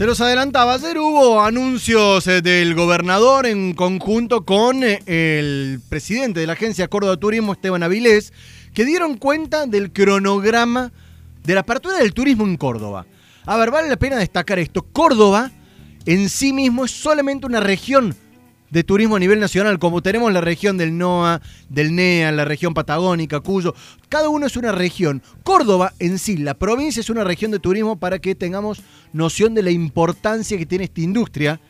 Se los adelantaba, ayer hubo anuncios eh, del gobernador en conjunto con eh, el presidente de la agencia Córdoba Turismo, Esteban Avilés, que dieron cuenta del cronograma de la apertura del turismo en Córdoba. A ver, vale la pena destacar esto. Córdoba en sí mismo es solamente una región de turismo a nivel nacional, como tenemos la región del NOA, del NEA, la región patagónica, Cuyo, cada uno es una región. Córdoba en sí, la provincia es una región de turismo para que tengamos noción de la importancia que tiene esta industria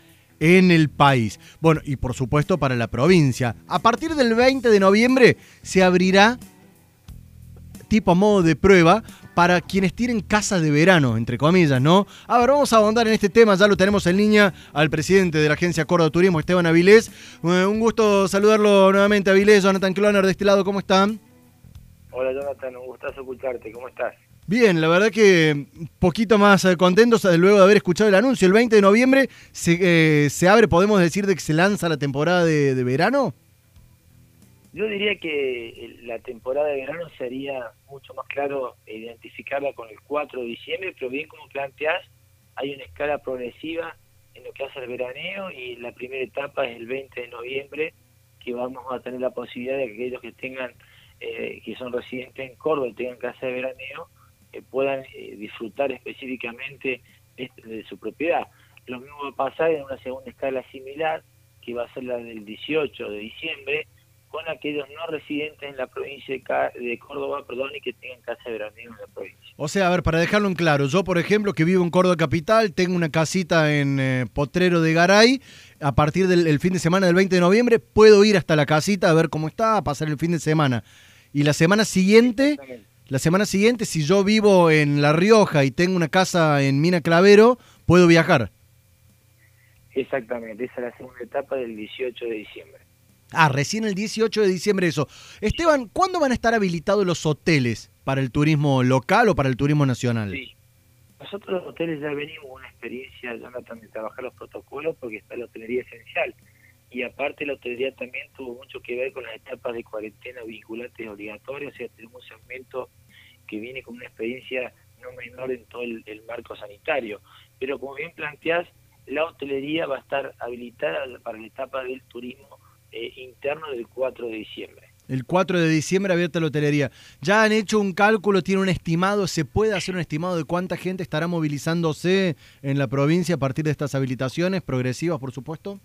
en el país. Bueno, y por supuesto para la provincia. A partir del 20 de noviembre se abrirá tipo a modo de prueba para quienes tienen casa de verano, entre comillas, ¿no? A ver, vamos a ahondar en este tema, ya lo tenemos en línea al presidente de la agencia Córdoba Turismo, Esteban Avilés. Eh, un gusto saludarlo nuevamente, Avilés, Jonathan Cloner de este lado, ¿cómo están? Hola Jonathan, un gustazo escucharte, ¿cómo estás? Bien, la verdad que un poquito más eh, contentos eh, luego de haber escuchado el anuncio. El 20 de noviembre se, se abre, podemos decir, de que se lanza la temporada de, de verano. Yo diría que la temporada de verano sería mucho más claro identificarla con el 4 de diciembre, pero bien como planteás, hay una escala progresiva en lo que hace el veraneo y la primera etapa es el 20 de noviembre, que vamos a tener la posibilidad de que aquellos que tengan, eh, que son residentes en Córdoba y tengan casa de veraneo, eh, puedan eh, disfrutar específicamente de, de su propiedad. Lo mismo va a pasar en una segunda escala similar, que va a ser la del 18 de diciembre, con aquellos no residentes en la provincia de, Córdoba, perdón, y que tengan casa de veraneo en la provincia. O sea, a ver, para dejarlo en claro, yo por ejemplo que vivo en Córdoba Capital, tengo una casita en eh, Potrero de Garay, a partir del fin de semana del 20 de noviembre puedo ir hasta la casita a ver cómo está, a pasar el fin de semana. Y la semana siguiente, la semana siguiente, si yo vivo en La Rioja y tengo una casa en Mina Clavero, puedo viajar. Exactamente, esa es la segunda etapa del 18 de diciembre. Ah, recién el 18 de diciembre eso. Esteban, ¿cuándo van a estar habilitados los hoteles para el turismo local o para el turismo nacional? Sí. Nosotros los hoteles ya venimos una experiencia, Jonathan, de trabajar los protocolos porque está la hotelería esencial. Y aparte la hotelería también tuvo mucho que ver con las etapas de cuarentena vinculantes obligatorias. O sea, tenemos un segmento que viene con una experiencia no menor en todo el, el marco sanitario. Pero como bien planteás, la hotelería va a estar habilitada para la etapa del turismo eh, interno del 4 de diciembre. El 4 de diciembre abierta la hotelería. ¿Ya han hecho un cálculo, tiene un estimado? ¿Se puede hacer un estimado de cuánta gente estará movilizándose en la provincia a partir de estas habilitaciones progresivas, por supuesto?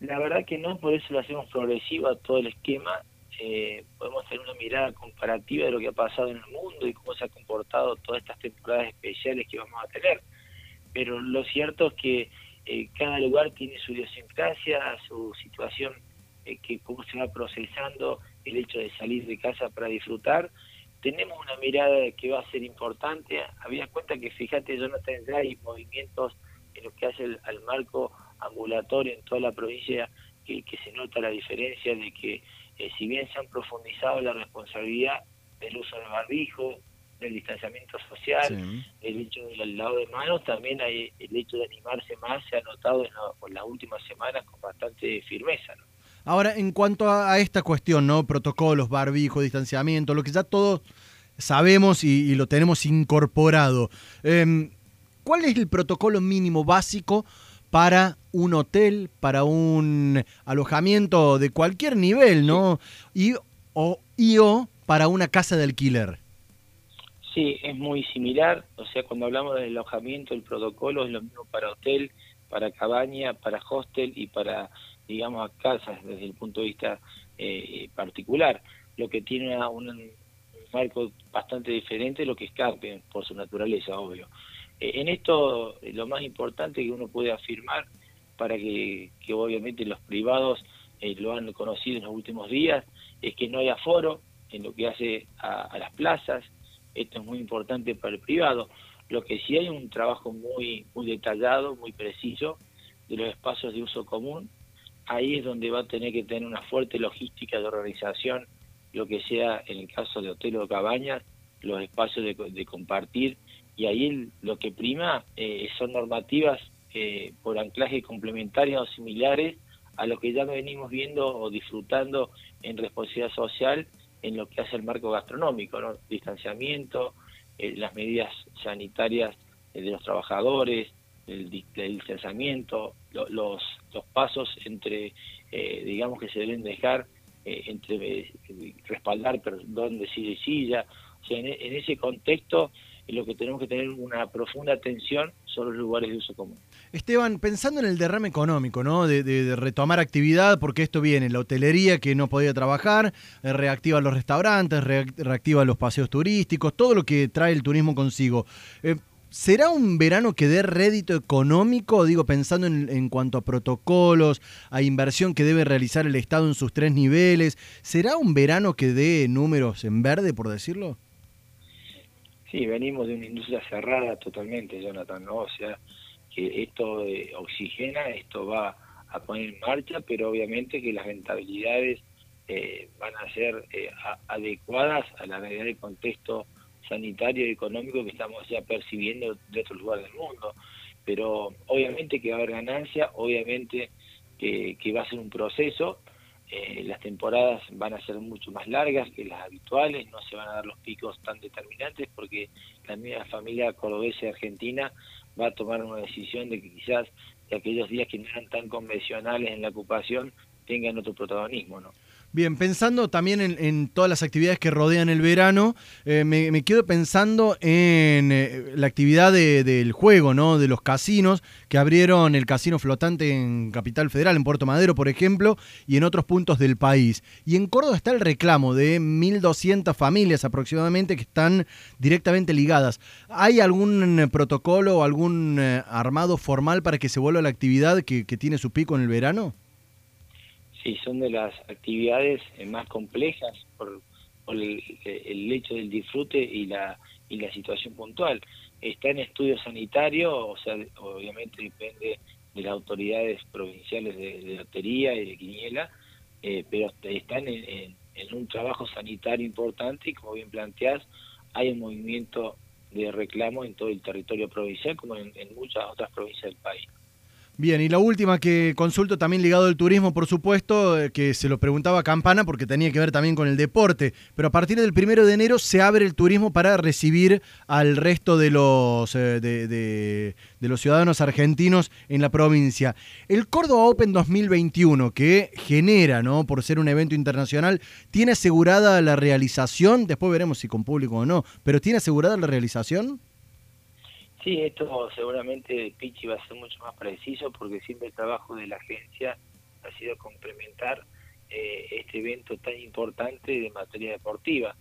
La verdad que no, por eso lo hacemos progresiva todo el esquema. Eh, podemos tener una mirada comparativa de lo que ha pasado en el mundo y cómo se ha comportado todas estas temporadas especiales que vamos a tener. Pero lo cierto es que eh, cada lugar tiene su idiosincrasia, su situación, eh, que cómo se va procesando el hecho de salir de casa para disfrutar. Tenemos una mirada que va a ser importante. Había cuenta que, fíjate, yo no ya hay movimientos en lo que hace el, al marco ambulatorio en toda la provincia que, se nota la diferencia de que eh, si bien se han profundizado la responsabilidad del uso del barbijo, el distanciamiento social, el hecho del lado de manos, también hay el hecho de animarse más se ha notado en, las últimas semanas con bastante firmeza. Ahora, en cuanto a, esta cuestión, ¿no? Protocolos, barbijo, distanciamiento, lo que ya todos sabemos y, lo tenemos incorporado. Em, ¿Cuál es el protocolo mínimo básico para un hotel, para un alojamiento de cualquier nivel, ¿no? Y o, y o para una casa de alquiler. Sí, es muy similar, o sea, cuando hablamos del alojamiento, el protocolo es lo mismo para hotel, para cabaña, para hostel y para, digamos, casas desde el punto de vista eh, particular. Lo que tiene un, marco bastante diferente es lo que es camping, por su naturaleza, obvio. Eh, en esto, eh, lo más importante que uno puede afirmar, para que, que obviamente los privados lo han conocido en los últimos días, es que no hay aforo en lo que hace a las plazas, esto es muy importante para el privado. Lo que sí hay un trabajo muy, muy detallado, muy preciso de los espacios de uso común. Ahí es donde va a tener que tener una fuerte logística de organización, lo que sea en el caso de hotel o cabañas, los espacios de, compartir. Y ahí lo que prima eh, son normativas eh, por anclaje complementarias o similares a lo que ya venimos viendo o disfrutando en responsabilidad social en lo que hace el marco gastronómico, ¿no? distanciamiento, eh, las medidas sanitarias eh, de los trabajadores, el, distanciamiento, los, los pasos entre, eh, digamos que se deben dejar eh, entre respaldar perdón de silla y silla. O sea, en, en ese contexto en lo que tenemos que tener una profunda atención son los lugares de uso común. Esteban, pensando en el derrame económico, ¿no? De, retomar actividad, porque esto viene, la hotelería que no podía trabajar, eh, reactiva los restaurantes, reactiva los paseos turísticos, todo lo que trae el turismo consigo. Eh, ¿Será un verano que dé rédito económico? Digo, pensando en, en, cuanto a protocolos, a inversión que debe realizar el Estado en sus tres niveles. ¿Será un verano que dé números en verde, por decirlo? Sí, venimos de una industria cerrada totalmente, Jonathan, ¿no? O sea, que esto eh, oxigena, esto va a poner en marcha, pero obviamente que las rentabilidades eh, van a ser eh, adecuadas a la realidad del contexto sanitario y económico que estamos ya percibiendo de otros lugares del mundo. Pero obviamente que va a haber ganancia, obviamente que, que va a ser un proceso, eh, las temporadas van a ser mucho más largas que las habituales, no se van a dar los picos tan determinantes porque la misma familia cordobesa y argentina va a tomar una decisión de que quizás de aquellos días que no eran tan convencionales en la ocupación tengan otro protagonismo, ¿no? Bien, pensando también en, todas las actividades que rodean el verano, eh, me, quedo pensando en eh, la actividad del juego, ¿no? De los casinos, que abrieron el casino flotante en Capital Federal, en Puerto Madero, por ejemplo, y en otros puntos del país. Y en Córdoba está el reclamo de 1.200 familias aproximadamente que están directamente ligadas. ¿Hay algún protocolo o algún eh, armado formal para que se vuelva la actividad que tiene su pico en el verano? Sí, son de las actividades eh, más complejas por, el, hecho del disfrute y la, y la situación puntual. Está en estudio sanitario, o sea, obviamente depende de las autoridades provinciales de, lotería y de quiniela, eh, pero están en, un trabajo sanitario importante y como bien planteás, hay un movimiento de reclamo en todo el territorio provincial como en muchas otras provincias del país. Bien, y la última que consulto también ligado al turismo, por supuesto, eh, que se lo preguntaba Campana porque tenía que ver también con el deporte, pero a partir del primero de enero se abre el turismo para recibir al resto de los, eh, de, los ciudadanos argentinos en la provincia. El Córdoba Open 2021, que genera, ¿no? por ser un evento internacional, ¿tiene asegurada la realización? Después veremos si con público o no, pero ¿tiene asegurada la realización? Sí, esto seguramente Pichi va a ser mucho más preciso porque siempre el trabajo de la agencia ha sido complementar eh, este evento tan importante de materia deportiva.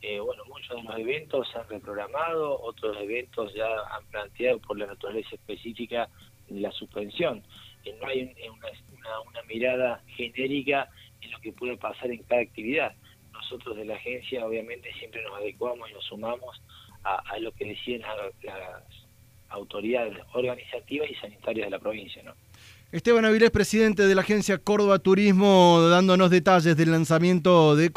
Eh, bueno, muchos de los eventos se han reprogramado, otros eventos ya han planteado por la naturaleza específica la suspensión. Eh, no hay una, una, mirada genérica en lo que puede pasar en cada actividad. Nosotros de la agencia obviamente siempre nos adecuamos y nos sumamos a, lo que decían las, autoridades organizativas y sanitarias de la provincia. ¿no? Esteban Avilés, presidente de la agencia Córdoba Turismo, dándonos detalles del lanzamiento de